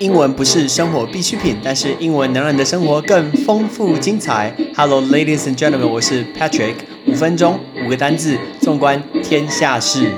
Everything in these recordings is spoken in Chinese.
英文不是生活必需品，但是英文能让你的生活更丰富精彩。Hello, ladies and gentlemen，我是 Patrick。五分钟，五个单字，纵观天下事。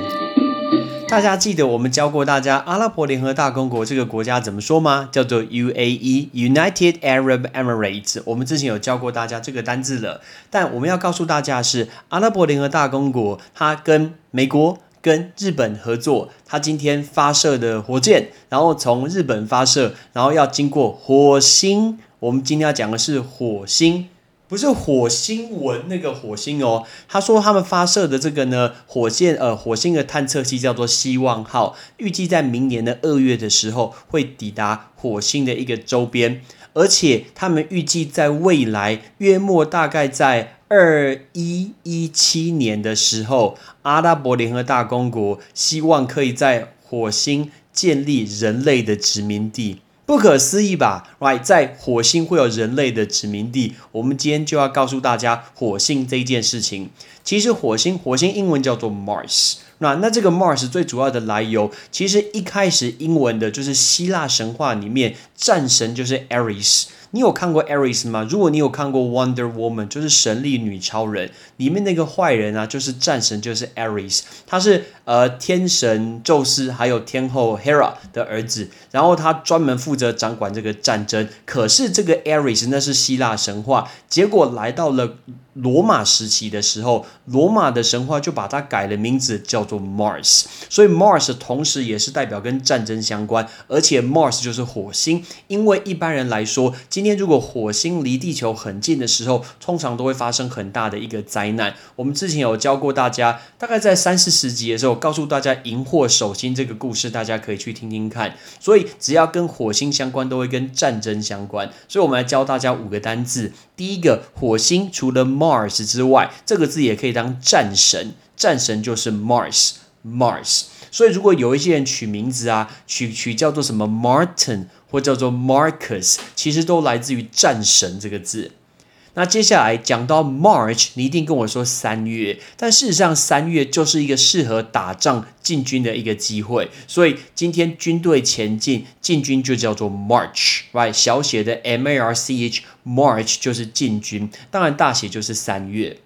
大家记得我们教过大家阿拉伯联合大公国这个国家怎么说吗？叫做 UAE，United Arab Emirates。我们之前有教过大家这个单字了，但我们要告诉大家是阿拉伯联合大公国，它跟美国。跟日本合作，他今天发射的火箭，然后从日本发射，然后要经过火星。我们今天要讲的是火星，不是火星文那个火星哦。他说他们发射的这个呢，火箭呃，火星的探测器叫做希望号，预计在明年的二月的时候会抵达火星的一个周边，而且他们预计在未来约莫大概在。二一一七年的时候，阿拉伯联合大公国希望可以在火星建立人类的殖民地，不可思议吧？Right，在火星会有人类的殖民地。我们今天就要告诉大家火星这件事情。其实火星，火星英文叫做 Mars。那那这个 Mars 最主要的来由，其实一开始英文的就是希腊神话里面战神就是 Ares。你有看过 Ares 吗？如果你有看过 Wonder Woman，就是神力女超人里面那个坏人啊，就是战神，就是 Ares，他是呃天神宙斯还有天后 Hera 的儿子，然后他专门负责掌管这个战争。可是这个 Ares 那是希腊神话，结果来到了罗马时期的时候，罗马的神话就把它改了名字，叫做 Mars。所以 Mars 同时也是代表跟战争相关，而且 Mars 就是火星，因为一般人来说。今今天如果火星离地球很近的时候，通常都会发生很大的一个灾难。我们之前有教过大家，大概在三四十集的时候，告诉大家荧惑守心这个故事，大家可以去听听看。所以只要跟火星相关，都会跟战争相关。所以我们来教大家五个单字。第一个，火星除了 Mars 之外，这个字也可以当战神，战神就是 Mars，Mars。所以如果有一些人取名字啊，取取叫做什么 Martin。或叫做 Marcus，其实都来自于战神这个字。那接下来讲到 March，你一定跟我说三月，但事实上三月就是一个适合打仗进军的一个机会。所以今天军队前进进军就叫做 March，right？小写的 M A R C H，March 就是进军，当然大写就是三月。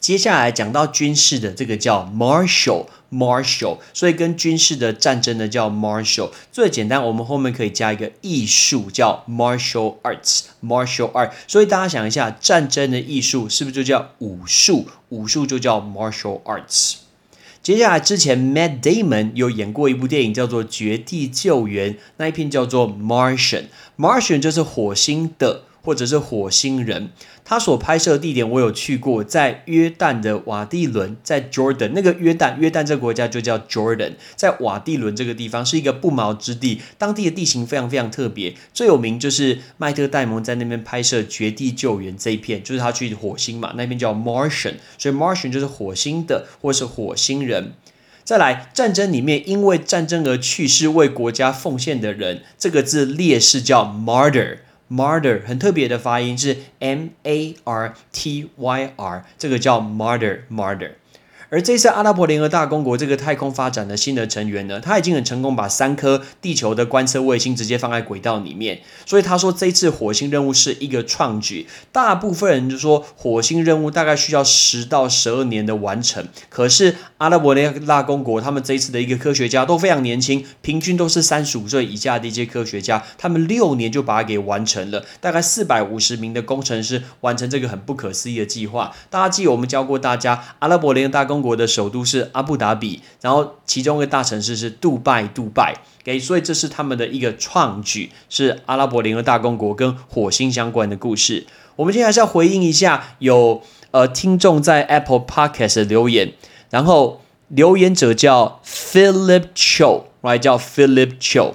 接下来讲到军事的这个叫 martial，martial，所以跟军事的战争呢叫 martial。最简单，我们后面可以加一个艺术叫 martial arts，martial art。所以大家想一下，战争的艺术是不是就叫武术？武术就叫 martial arts。接下来之前 Matt Damon 有演过一部电影叫做《绝地救援》，那一片叫做 Martian，Martian 就是火星的。或者是火星人，他所拍摄的地点我有去过，在约旦的瓦蒂伦，在 Jordan 那个约旦，约旦这个国家就叫 Jordan，在瓦蒂伦这个地方是一个不毛之地，当地的地形非常非常特别，最有名就是麦特戴蒙在那边拍摄《绝地救援》这一片，就是他去火星嘛，那边叫 Martian，所以 Martian 就是火星的或是火星人。再来，战争里面因为战争而去世为国家奉献的人，这个字烈士叫 Martyr。Martyr 很特别的发音是 M A R T Y R，这个叫 Martyr，Martyr。而这次阿拉伯联合大公国这个太空发展的新的成员呢，他已经很成功把三颗地球的观测卫星直接放在轨道里面，所以他说这一次火星任务是一个创举。大部分人就说火星任务大概需要十到十二年的完成，可是阿拉伯联合大公国他们这一次的一个科学家都非常年轻，平均都是三十五岁以下的一些科学家，他们六年就把它给完成了，大概四百五十名的工程师完成这个很不可思议的计划。大家记得我们教过大家，阿拉伯联合大公。国的首都是阿布达比，然后其中一个大城市是杜拜，杜拜。给，所以这是他们的一个创举，是阿拉伯联合大公国跟火星相关的故事。我们今天还是要回应一下，有呃听众在 Apple Podcast 留言，然后留言者叫 Philip Cho，right 叫 Philip Cho，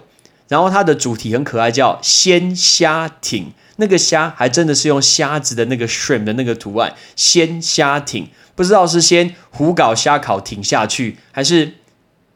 然后它的主题很可爱，叫鲜虾艇。那个虾还真的是用虾子的那个 shrimp 的那个图案，鲜虾艇。不知道是先胡搞瞎烤挺下去，还是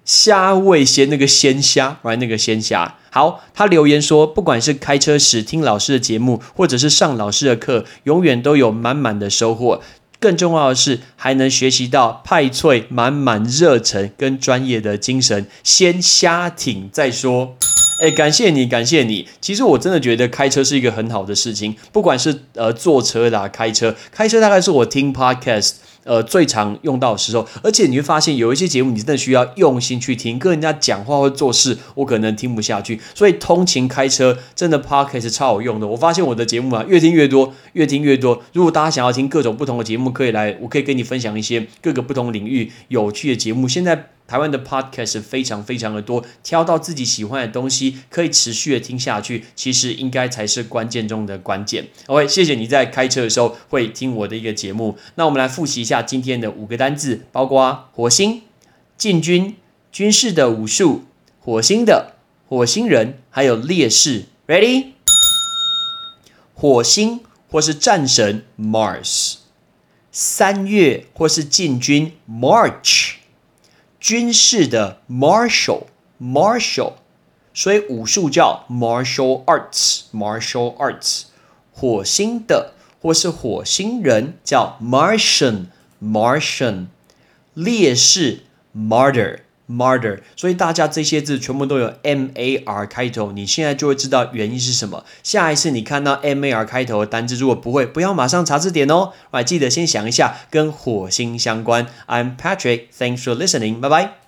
虾味先那个鲜虾，玩那个鲜虾。好，他留言说，不管是开车时听老师的节目，或者是上老师的课，永远都有满满的收获。更重要的是，还能学习到派翠满满热忱跟专业的精神。先虾挺再说。哎，感谢你，感谢你。其实我真的觉得开车是一个很好的事情，不管是呃坐车啦，开车，开车大概是我听 podcast 呃最常用到的时候。而且你会发现有一些节目，你真的需要用心去听，跟人家讲话或做事，我可能听不下去。所以通勤开车真的 podcast 超好用的。我发现我的节目啊，越听越多，越听越多。如果大家想要听各种不同的节目，可以来，我可以跟你分享一些各个不同领域有趣的节目。现在。台湾的 podcast 非常非常的多，挑到自己喜欢的东西，可以持续的听下去，其实应该才是关键中的关键。OK，谢谢你在开车的时候会听我的一个节目。那我们来复习一下今天的五个单字，包括火星、进军、军事的武术、火星的火星人，还有烈士。Ready？火星或是战神 Mars，三月或是进军 March。军事的 martial martial，所以武术叫 martial arts martial arts。火星的或是火星人叫 Martian Martian。烈士 martyr martyr。所以大家这些字全部都有 M A R 开头，你现在就会知道原因是什么。下一次你看到 M A R 开头的单字，如果不会，不要马上查字典哦，来记得先想一下跟火星相关。I'm Patrick，thanks for listening，拜拜。